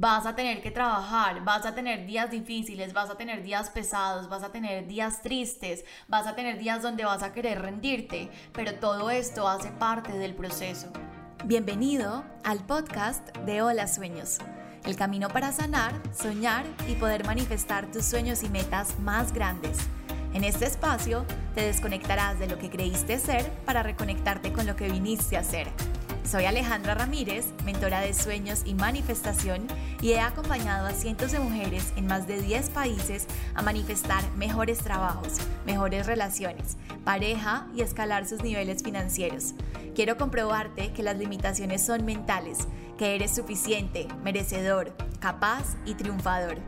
Vas a tener que trabajar, vas a tener días difíciles, vas a tener días pesados, vas a tener días tristes, vas a tener días donde vas a querer rendirte, pero todo esto hace parte del proceso. Bienvenido al podcast de Hola Sueños, el camino para sanar, soñar y poder manifestar tus sueños y metas más grandes. En este espacio te desconectarás de lo que creíste ser para reconectarte con lo que viniste a ser soy Alejandra Ramírez, mentora de sueños y manifestación, y he acompañado a cientos de mujeres en más de 10 países a manifestar mejores trabajos, mejores relaciones, pareja y escalar sus niveles financieros. Quiero comprobarte que las limitaciones son mentales, que eres suficiente, merecedor, capaz y triunfador.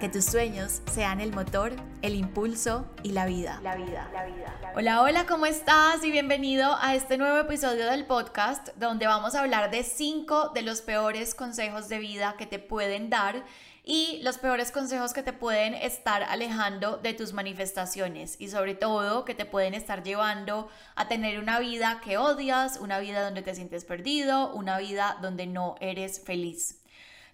Que tus sueños sean el motor, el impulso y la vida. La vida, la vida. Hola, hola, ¿cómo estás? Y bienvenido a este nuevo episodio del podcast donde vamos a hablar de cinco de los peores consejos de vida que te pueden dar y los peores consejos que te pueden estar alejando de tus manifestaciones y sobre todo que te pueden estar llevando a tener una vida que odias, una vida donde te sientes perdido, una vida donde no eres feliz.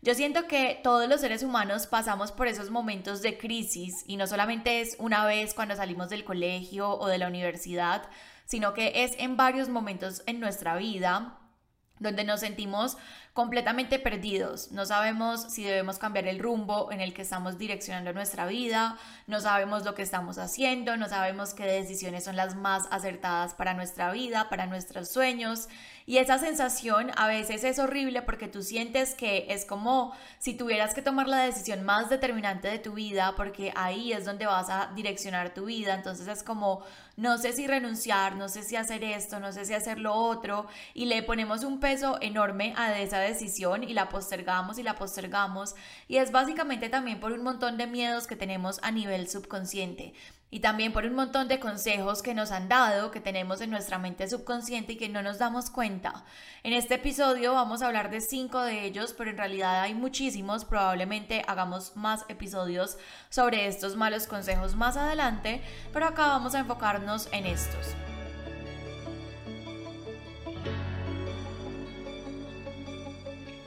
Yo siento que todos los seres humanos pasamos por esos momentos de crisis y no solamente es una vez cuando salimos del colegio o de la universidad, sino que es en varios momentos en nuestra vida donde nos sentimos completamente perdidos. No sabemos si debemos cambiar el rumbo en el que estamos direccionando nuestra vida, no sabemos lo que estamos haciendo, no sabemos qué decisiones son las más acertadas para nuestra vida, para nuestros sueños. Y esa sensación a veces es horrible porque tú sientes que es como si tuvieras que tomar la decisión más determinante de tu vida porque ahí es donde vas a direccionar tu vida. Entonces es como, no sé si renunciar, no sé si hacer esto, no sé si hacer lo otro. Y le ponemos un peso enorme a esa decisión y la postergamos y la postergamos. Y es básicamente también por un montón de miedos que tenemos a nivel subconsciente y también por un montón de consejos que nos han dado, que tenemos en nuestra mente subconsciente y que no nos damos cuenta. En este episodio vamos a hablar de cinco de ellos, pero en realidad hay muchísimos, probablemente hagamos más episodios sobre estos malos consejos más adelante, pero acá vamos a enfocarnos en estos.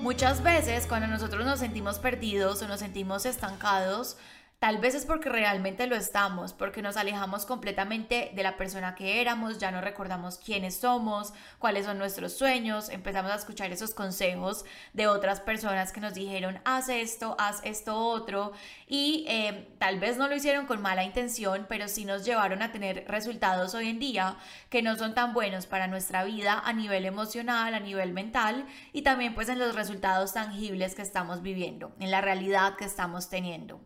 Muchas veces cuando nosotros nos sentimos perdidos o nos sentimos estancados, Tal vez es porque realmente lo estamos, porque nos alejamos completamente de la persona que éramos, ya no recordamos quiénes somos, cuáles son nuestros sueños, empezamos a escuchar esos consejos de otras personas que nos dijeron, haz esto, haz esto otro, y eh, tal vez no lo hicieron con mala intención, pero sí nos llevaron a tener resultados hoy en día que no son tan buenos para nuestra vida a nivel emocional, a nivel mental, y también pues en los resultados tangibles que estamos viviendo, en la realidad que estamos teniendo.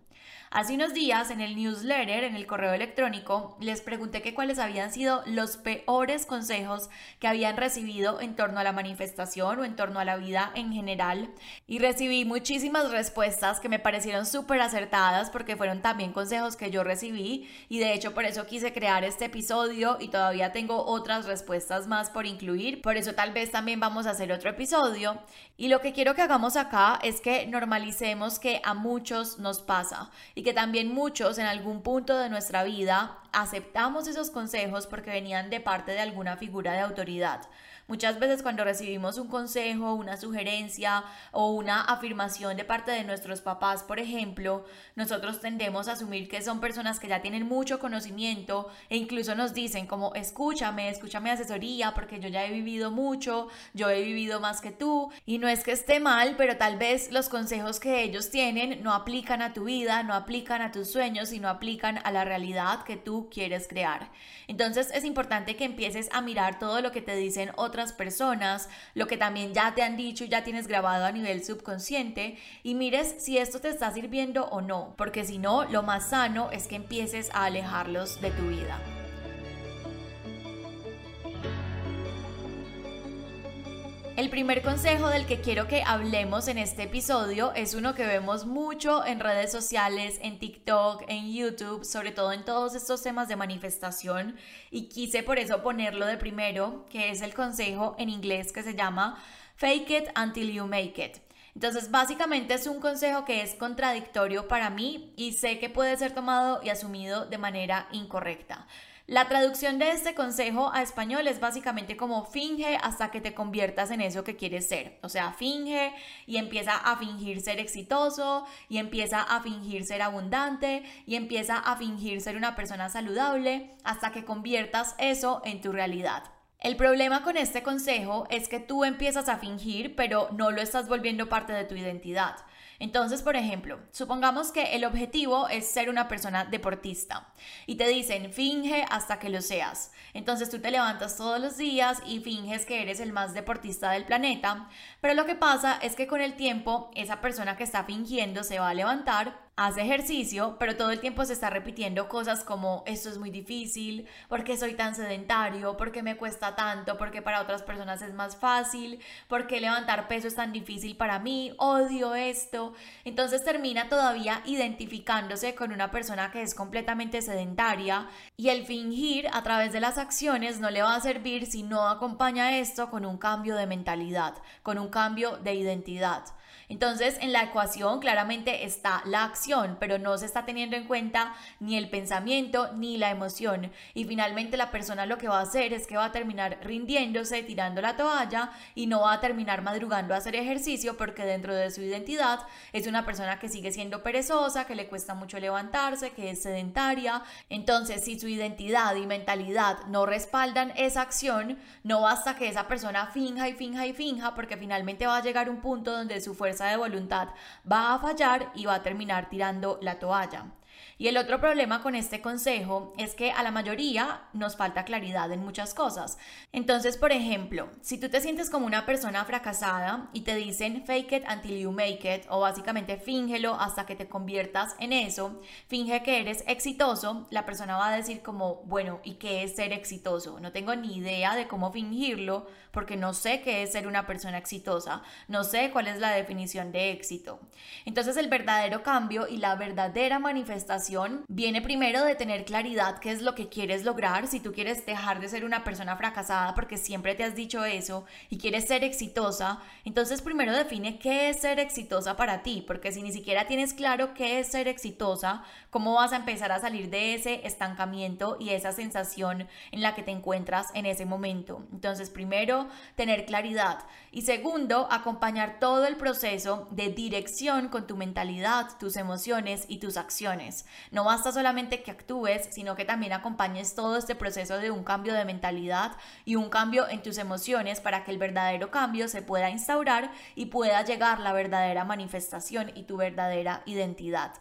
Hace unos días en el newsletter, en el correo electrónico, les pregunté que cuáles habían sido los peores consejos que habían recibido en torno a la manifestación o en torno a la vida en general. Y recibí muchísimas respuestas que me parecieron súper acertadas porque fueron también consejos que yo recibí. Y de hecho por eso quise crear este episodio y todavía tengo otras respuestas más por incluir, por eso tal vez también vamos a hacer otro episodio. Y lo que quiero que hagamos acá es que normalicemos que a muchos nos pasa y que también muchos en algún punto de nuestra vida aceptamos esos consejos porque venían de parte de alguna figura de autoridad. Muchas veces cuando recibimos un consejo, una sugerencia o una afirmación de parte de nuestros papás, por ejemplo, nosotros tendemos a asumir que son personas que ya tienen mucho conocimiento e incluso nos dicen como escúchame, escúchame asesoría porque yo ya he vivido mucho, yo he vivido más que tú y no es que esté mal, pero tal vez los consejos que ellos tienen no aplican a tu vida, no aplican a tus sueños y no aplican a la realidad que tú quieres crear. Entonces es importante que empieces a mirar todo lo que te dicen otras personas, lo que también ya te han dicho y ya tienes grabado a nivel subconsciente y mires si esto te está sirviendo o no, porque si no, lo más sano es que empieces a alejarlos de tu vida. El primer consejo del que quiero que hablemos en este episodio es uno que vemos mucho en redes sociales, en TikTok, en YouTube, sobre todo en todos estos temas de manifestación y quise por eso ponerlo de primero, que es el consejo en inglés que se llama Fake it until you make it. Entonces, básicamente es un consejo que es contradictorio para mí y sé que puede ser tomado y asumido de manera incorrecta. La traducción de este consejo a español es básicamente como finge hasta que te conviertas en eso que quieres ser. O sea, finge y empieza a fingir ser exitoso y empieza a fingir ser abundante y empieza a fingir ser una persona saludable hasta que conviertas eso en tu realidad. El problema con este consejo es que tú empiezas a fingir, pero no lo estás volviendo parte de tu identidad. Entonces, por ejemplo, supongamos que el objetivo es ser una persona deportista y te dicen finge hasta que lo seas. Entonces tú te levantas todos los días y finges que eres el más deportista del planeta, pero lo que pasa es que con el tiempo esa persona que está fingiendo se va a levantar hace ejercicio, pero todo el tiempo se está repitiendo cosas como esto es muy difícil, porque soy tan sedentario, porque me cuesta tanto, porque para otras personas es más fácil, porque levantar peso es tan difícil para mí, odio esto. Entonces termina todavía identificándose con una persona que es completamente sedentaria y el fingir a través de las acciones no le va a servir si no acompaña esto con un cambio de mentalidad, con un cambio de identidad. Entonces, en la ecuación claramente está la acción, pero no se está teniendo en cuenta ni el pensamiento ni la emoción. Y finalmente la persona lo que va a hacer es que va a terminar rindiéndose, tirando la toalla y no va a terminar madrugando a hacer ejercicio porque dentro de su identidad es una persona que sigue siendo perezosa, que le cuesta mucho levantarse, que es sedentaria. Entonces, si su identidad y mentalidad no respaldan esa acción, no basta que esa persona finja y finja y finja porque finalmente va a llegar un punto donde su fuerza de voluntad va a fallar y va a terminar tirando la toalla. Y el otro problema con este consejo es que a la mayoría nos falta claridad en muchas cosas. Entonces, por ejemplo, si tú te sientes como una persona fracasada y te dicen fake it until you make it o básicamente fíngelo hasta que te conviertas en eso, finge que eres exitoso, la persona va a decir como, bueno, ¿y qué es ser exitoso? No tengo ni idea de cómo fingirlo porque no sé qué es ser una persona exitosa, no sé cuál es la definición de éxito. Entonces el verdadero cambio y la verdadera manifestación viene primero de tener claridad qué es lo que quieres lograr, si tú quieres dejar de ser una persona fracasada porque siempre te has dicho eso y quieres ser exitosa, entonces primero define qué es ser exitosa para ti, porque si ni siquiera tienes claro qué es ser exitosa, ¿cómo vas a empezar a salir de ese estancamiento y esa sensación en la que te encuentras en ese momento? Entonces primero tener claridad. Y segundo, acompañar todo el proceso de dirección con tu mentalidad, tus emociones y tus acciones. No basta solamente que actúes, sino que también acompañes todo este proceso de un cambio de mentalidad y un cambio en tus emociones para que el verdadero cambio se pueda instaurar y pueda llegar la verdadera manifestación y tu verdadera identidad.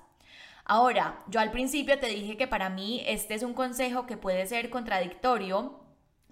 Ahora, yo al principio te dije que para mí este es un consejo que puede ser contradictorio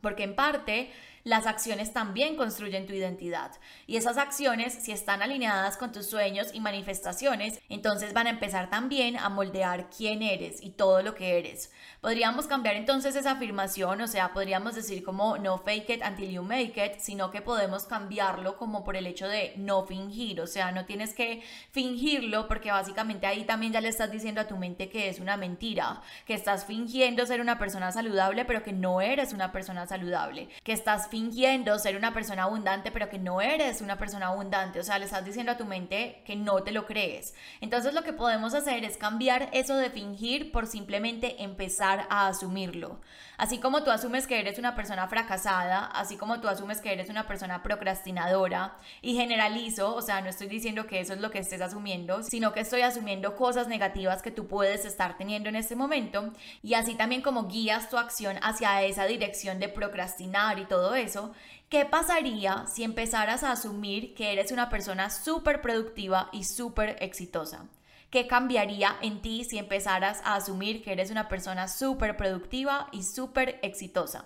porque en parte las acciones también construyen tu identidad. Y esas acciones, si están alineadas con tus sueños y manifestaciones, entonces van a empezar también a moldear quién eres y todo lo que eres. Podríamos cambiar entonces esa afirmación, o sea, podríamos decir como no fake it until you make it, sino que podemos cambiarlo como por el hecho de no fingir, o sea, no tienes que fingirlo porque básicamente ahí también ya le estás diciendo a tu mente que es una mentira, que estás fingiendo ser una persona saludable, pero que no eres una persona saludable, que estás fingiendo ser una persona abundante, pero que no eres una persona abundante. O sea, le estás diciendo a tu mente que no te lo crees. Entonces lo que podemos hacer es cambiar eso de fingir por simplemente empezar a asumirlo. Así como tú asumes que eres una persona fracasada, así como tú asumes que eres una persona procrastinadora y generalizo, o sea, no estoy diciendo que eso es lo que estés asumiendo, sino que estoy asumiendo cosas negativas que tú puedes estar teniendo en este momento y así también como guías tu acción hacia esa dirección de procrastinar y todo ¿qué pasaría si empezaras a asumir que eres una persona súper productiva y súper exitosa? ¿Qué cambiaría en ti si empezaras a asumir que eres una persona súper productiva y súper exitosa?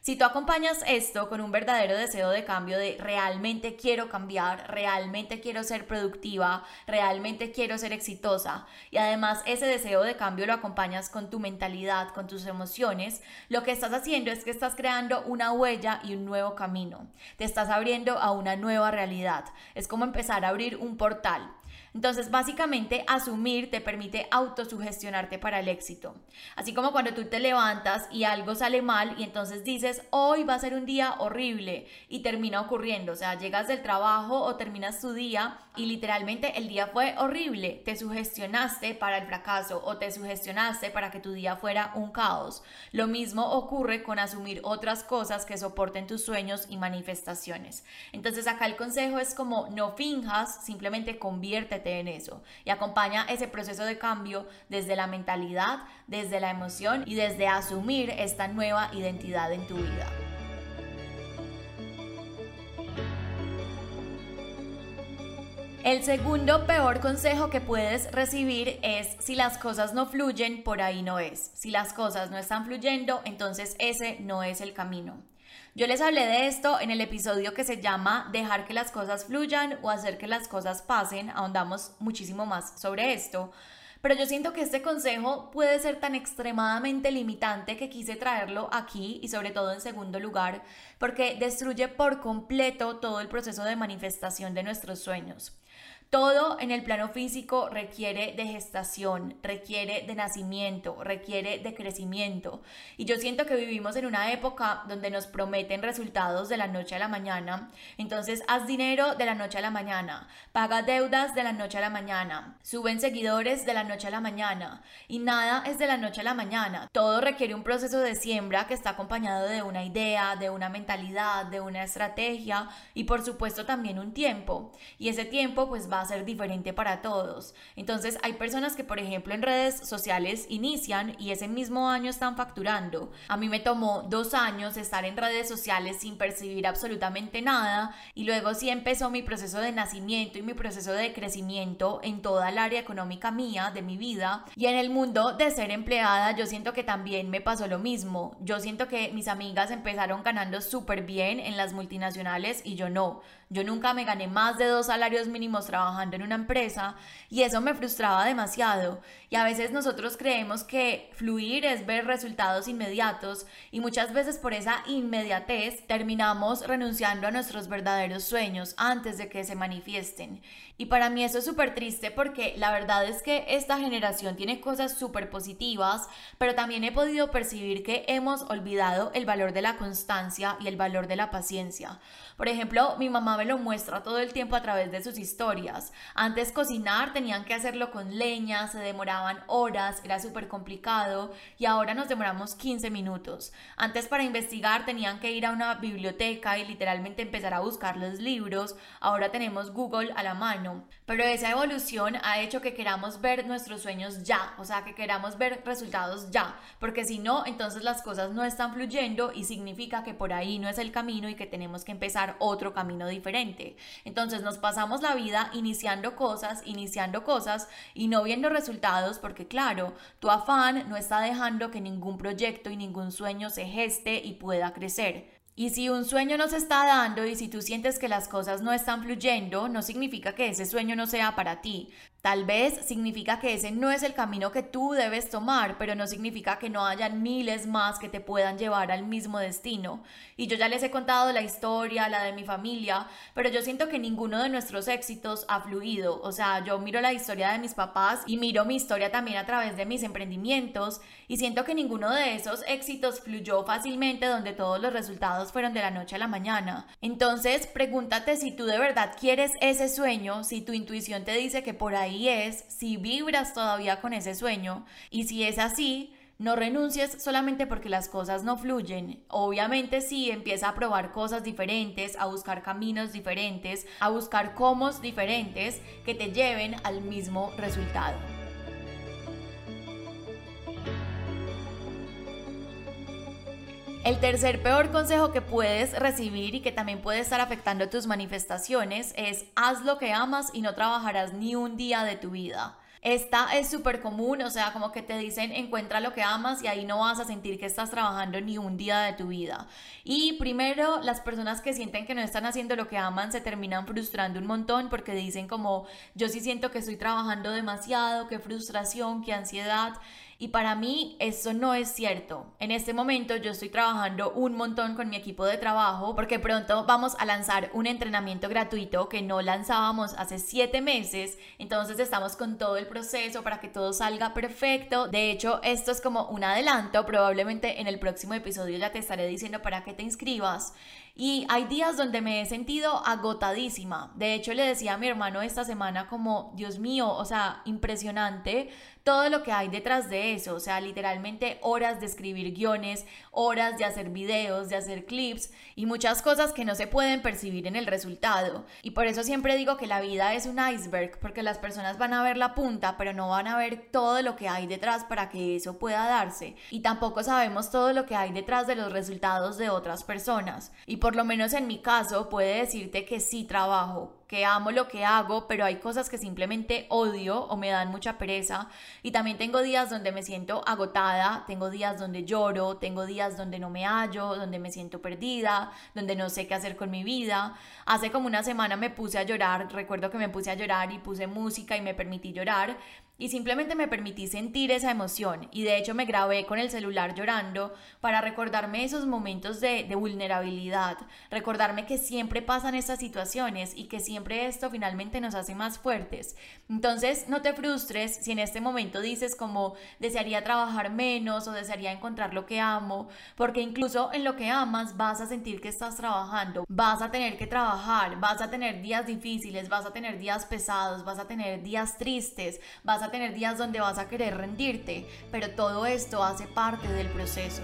Si tú acompañas esto con un verdadero deseo de cambio de realmente quiero cambiar, realmente quiero ser productiva, realmente quiero ser exitosa y además ese deseo de cambio lo acompañas con tu mentalidad, con tus emociones, lo que estás haciendo es que estás creando una huella y un nuevo camino. Te estás abriendo a una nueva realidad. Es como empezar a abrir un portal. Entonces, básicamente, asumir te permite autosugestionarte para el éxito. Así como cuando tú te levantas y algo sale mal y entonces dices, hoy va a ser un día horrible y termina ocurriendo. O sea, llegas del trabajo o terminas tu día y literalmente el día fue horrible. Te sugestionaste para el fracaso o te sugestionaste para que tu día fuera un caos. Lo mismo ocurre con asumir otras cosas que soporten tus sueños y manifestaciones. Entonces, acá el consejo es como no finjas, simplemente convierte en eso y acompaña ese proceso de cambio desde la mentalidad, desde la emoción y desde asumir esta nueva identidad en tu vida. El segundo peor consejo que puedes recibir es si las cosas no fluyen, por ahí no es. Si las cosas no están fluyendo, entonces ese no es el camino. Yo les hablé de esto en el episodio que se llama Dejar que las cosas fluyan o hacer que las cosas pasen. Ahondamos muchísimo más sobre esto. Pero yo siento que este consejo puede ser tan extremadamente limitante que quise traerlo aquí y sobre todo en segundo lugar porque destruye por completo todo el proceso de manifestación de nuestros sueños. Todo en el plano físico requiere de gestación, requiere de nacimiento, requiere de crecimiento. Y yo siento que vivimos en una época donde nos prometen resultados de la noche a la mañana. Entonces, haz dinero de la noche a la mañana, paga deudas de la noche a la mañana, suben seguidores de la noche a la mañana. Y nada es de la noche a la mañana. Todo requiere un proceso de siembra que está acompañado de una idea, de una mentalidad, de una estrategia y por supuesto también un tiempo. Y ese tiempo pues va a ser diferente para todos. Entonces hay personas que, por ejemplo, en redes sociales inician y ese mismo año están facturando. A mí me tomó dos años estar en redes sociales sin percibir absolutamente nada y luego sí empezó mi proceso de nacimiento y mi proceso de crecimiento en toda el área económica mía, de mi vida. Y en el mundo de ser empleada yo siento que también me pasó lo mismo. Yo siento que mis amigas empezaron ganando súper bien en las multinacionales y yo no. Yo nunca me gané más de dos salarios mínimos trabajando en una empresa y eso me frustraba demasiado. Y a veces nosotros creemos que fluir es ver resultados inmediatos y muchas veces por esa inmediatez terminamos renunciando a nuestros verdaderos sueños antes de que se manifiesten. Y para mí eso es súper triste porque la verdad es que esta generación tiene cosas súper positivas, pero también he podido percibir que hemos olvidado el valor de la constancia y el valor de la paciencia. Por ejemplo, mi mamá lo muestra todo el tiempo a través de sus historias. Antes cocinar tenían que hacerlo con leña, se demoraban horas, era súper complicado y ahora nos demoramos 15 minutos. Antes para investigar tenían que ir a una biblioteca y literalmente empezar a buscar los libros, ahora tenemos Google a la mano pero esa evolución ha hecho que queramos ver nuestros sueños ya, o sea, que queramos ver resultados ya, porque si no, entonces las cosas no están fluyendo y significa que por ahí no es el camino y que tenemos que empezar otro camino diferente. Entonces nos pasamos la vida iniciando cosas, iniciando cosas y no viendo resultados porque claro, tu afán no está dejando que ningún proyecto y ningún sueño se geste y pueda crecer. Y si un sueño no se está dando y si tú sientes que las cosas no están fluyendo, no significa que ese sueño no sea para ti. Tal vez significa que ese no es el camino que tú debes tomar, pero no significa que no hayan miles más que te puedan llevar al mismo destino. Y yo ya les he contado la historia, la de mi familia, pero yo siento que ninguno de nuestros éxitos ha fluido. O sea, yo miro la historia de mis papás y miro mi historia también a través de mis emprendimientos y siento que ninguno de esos éxitos fluyó fácilmente donde todos los resultados fueron de la noche a la mañana. Entonces, pregúntate si tú de verdad quieres ese sueño, si tu intuición te dice que por ahí ahí es si vibras todavía con ese sueño y si es así, no renuncies solamente porque las cosas no fluyen. Obviamente sí, empieza a probar cosas diferentes, a buscar caminos diferentes, a buscar cómo diferentes que te lleven al mismo resultado. El tercer peor consejo que puedes recibir y que también puede estar afectando tus manifestaciones es haz lo que amas y no trabajarás ni un día de tu vida. Esta es súper común, o sea, como que te dicen encuentra lo que amas y ahí no vas a sentir que estás trabajando ni un día de tu vida. Y primero, las personas que sienten que no están haciendo lo que aman se terminan frustrando un montón porque dicen como yo sí siento que estoy trabajando demasiado, qué frustración, qué ansiedad. Y para mí eso no es cierto. En este momento yo estoy trabajando un montón con mi equipo de trabajo porque pronto vamos a lanzar un entrenamiento gratuito que no lanzábamos hace siete meses. Entonces estamos con todo el proceso para que todo salga perfecto. De hecho, esto es como un adelanto. Probablemente en el próximo episodio ya te estaré diciendo para que te inscribas. Y hay días donde me he sentido agotadísima. De hecho, le decía a mi hermano esta semana como, Dios mío, o sea, impresionante todo lo que hay detrás de eso, o sea, literalmente horas de escribir guiones, horas de hacer videos, de hacer clips y muchas cosas que no se pueden percibir en el resultado. Y por eso siempre digo que la vida es un iceberg, porque las personas van a ver la punta, pero no van a ver todo lo que hay detrás para que eso pueda darse. Y tampoco sabemos todo lo que hay detrás de los resultados de otras personas. Y por lo menos en mi caso, puede decirte que sí trabajo, que amo lo que hago, pero hay cosas que simplemente odio o me dan mucha pereza. Y también tengo días donde me siento agotada, tengo días donde lloro, tengo días donde no me hallo, donde me siento perdida, donde no sé qué hacer con mi vida. Hace como una semana me puse a llorar, recuerdo que me puse a llorar y puse música y me permití llorar y simplemente me permití sentir esa emoción y de hecho me grabé con el celular llorando para recordarme esos momentos de, vulnerabilidad, recordarme que siempre pasan estas situaciones y que siempre esto finalmente nos hace más fuertes. Entonces no te frustres si en este momento dices como desearía trabajar menos o desearía encontrar lo que amo, porque incluso en lo que amas vas a sentir que estás trabajando, vas a tener que trabajar, vas a tener días difíciles, vas a tener días pesados, vas a tener días tristes, vas a tener días donde vas a querer rendirte, pero todo esto hace parte del proceso.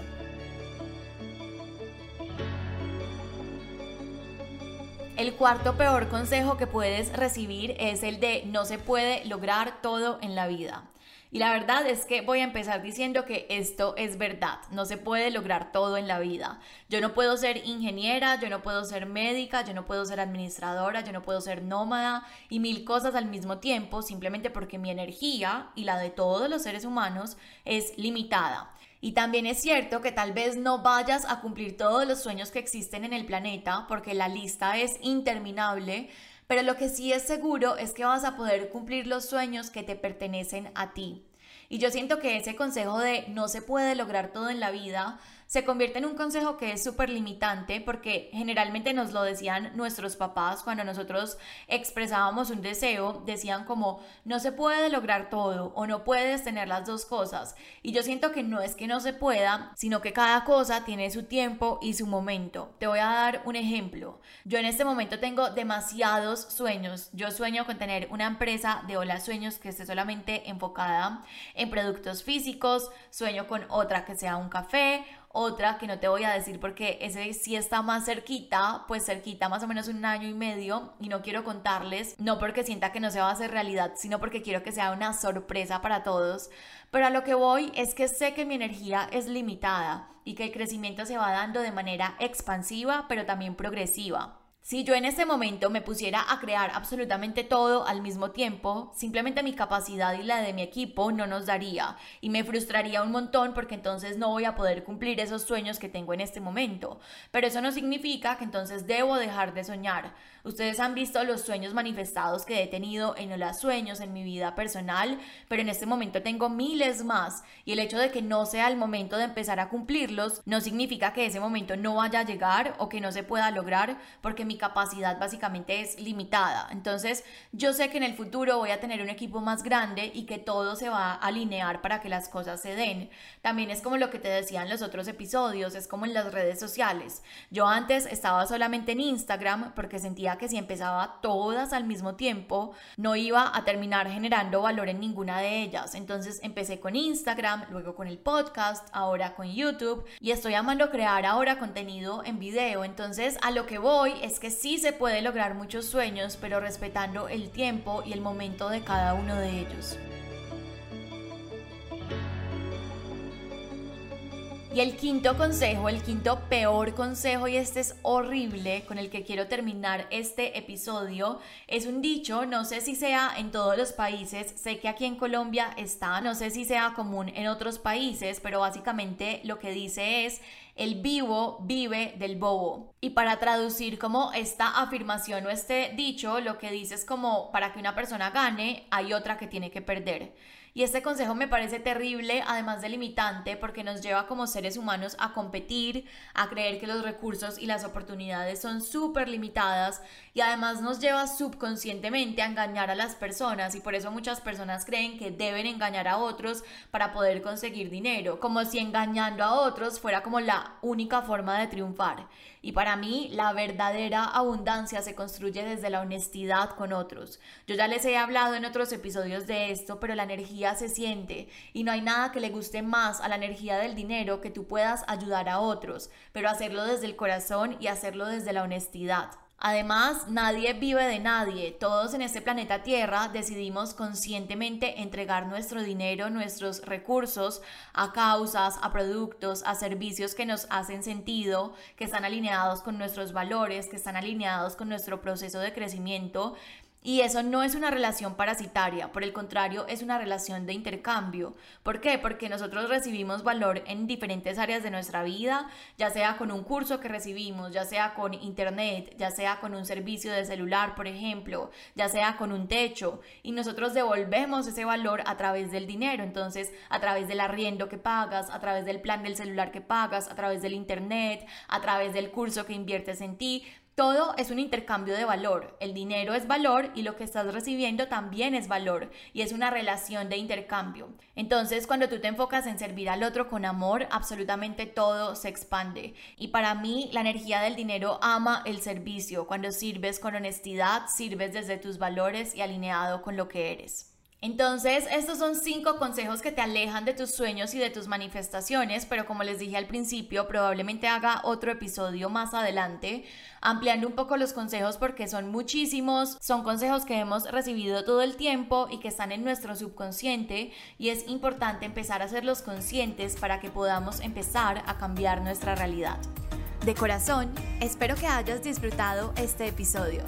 El cuarto peor consejo que puedes recibir es el de no se puede lograr todo en la vida. Y la verdad es que voy a empezar diciendo que esto es verdad, no se puede lograr todo en la vida. Yo no puedo ser ingeniera, yo no puedo ser médica, yo no puedo ser administradora, yo no puedo ser nómada y mil cosas al mismo tiempo simplemente porque mi energía y la de todos los seres humanos es limitada. Y también es cierto que tal vez no vayas a cumplir todos los sueños que existen en el planeta porque la lista es interminable, pero lo que sí es seguro es que vas a poder cumplir los sueños que te pertenecen a ti. Y yo siento que ese consejo de no se puede lograr todo en la vida se convierte en un consejo que es súper limitante porque generalmente nos lo decían nuestros papás cuando nosotros expresábamos un deseo, decían como no se puede lograr todo o no puedes tener las dos cosas. Y yo siento que no es que no se pueda, sino que cada cosa tiene su tiempo y su momento. Te voy a dar un ejemplo. Yo en este momento tengo demasiados sueños. Yo sueño con tener una empresa de Hola Sueños que esté solamente enfocada en productos físicos, sueño con otra que sea un café otra que no te voy a decir porque ese sí está más cerquita, pues cerquita más o menos un año y medio y no quiero contarles, no porque sienta que no se va a hacer realidad, sino porque quiero que sea una sorpresa para todos. Pero a lo que voy es que sé que mi energía es limitada y que el crecimiento se va dando de manera expansiva pero también progresiva. Si yo en este momento me pusiera a crear absolutamente todo al mismo tiempo, simplemente mi capacidad y la de mi equipo no nos daría y me frustraría un montón porque entonces no voy a poder cumplir esos sueños que tengo en este momento. Pero eso no significa que entonces debo dejar de soñar. Ustedes han visto los sueños manifestados que he tenido en los sueños en mi vida personal, pero en este momento tengo miles más y el hecho de que no sea el momento de empezar a cumplirlos no significa que ese momento no vaya a llegar o que no se pueda lograr porque mi capacidad básicamente es limitada. Entonces yo sé que en el futuro voy a tener un equipo más grande y que todo se va a alinear para que las cosas se den. También es como lo que te decía en los otros episodios, es como en las redes sociales. Yo antes estaba solamente en Instagram porque sentía que si empezaba todas al mismo tiempo, no iba a terminar generando valor en ninguna de ellas. Entonces empecé con Instagram, luego con el podcast, ahora con YouTube y estoy amando crear ahora contenido en video. Entonces a lo que voy es que sí se puede lograr muchos sueños, pero respetando el tiempo y el momento de cada uno de ellos. Y el quinto consejo, el quinto peor consejo, y este es horrible, con el que quiero terminar este episodio, es un dicho, no sé si sea en todos los países, sé que aquí en Colombia está, no sé si sea común en otros países, pero básicamente lo que dice es, el vivo vive del bobo. Y para traducir como esta afirmación o este dicho, lo que dice es como para que una persona gane, hay otra que tiene que perder. Y este consejo me parece terrible, además de limitante, porque nos lleva como seres humanos a competir, a creer que los recursos y las oportunidades son súper limitadas y además nos lleva subconscientemente a engañar a las personas y por eso muchas personas creen que deben engañar a otros para poder conseguir dinero, como si engañando a otros fuera como la única forma de triunfar. Y para mí la verdadera abundancia se construye desde la honestidad con otros. Yo ya les he hablado en otros episodios de esto, pero la energía se siente y no hay nada que le guste más a la energía del dinero que tú puedas ayudar a otros, pero hacerlo desde el corazón y hacerlo desde la honestidad. Además, nadie vive de nadie. Todos en este planeta Tierra decidimos conscientemente entregar nuestro dinero, nuestros recursos a causas, a productos, a servicios que nos hacen sentido, que están alineados con nuestros valores, que están alineados con nuestro proceso de crecimiento y eso no es una relación parasitaria, por el contrario, es una relación de intercambio. ¿Por qué? Porque nosotros recibimos valor en diferentes áreas de nuestra vida, ya sea con un curso que recibimos, ya sea con internet, ya sea con un servicio de celular, por ejemplo, ya sea con un techo, y nosotros devolvemos ese valor a través del dinero, entonces a través del arriendo que pagas, a través del plan del celular que pagas, a través del internet, a través del curso que inviertes en ti, todo es un intercambio de valor. El dinero es valor y lo que estás recibiendo también es valor y es una relación de intercambio. Entonces, cuando tú te enfocas en servir al otro con amor, absolutamente todo se expande. Y para mí, la energía del dinero ama el servicio. Cuando sirves con honestidad, sirves desde tus valores y alineado con lo que eres. Entonces, estos son cinco consejos que te alejan de tus sueños y de tus manifestaciones, pero como les dije al principio, probablemente haga otro episodio más adelante, ampliando un poco los consejos porque son muchísimos, son consejos que hemos recibido todo el tiempo y que están en nuestro subconsciente y es importante empezar a hacerlos conscientes para que podamos empezar a cambiar nuestra realidad. De corazón, espero que hayas disfrutado este episodio.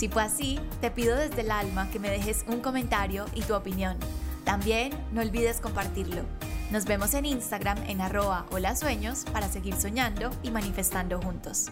Si fue así, te pido desde el alma que me dejes un comentario y tu opinión. También no olvides compartirlo. Nos vemos en Instagram en arroba hola sueños para seguir soñando y manifestando juntos.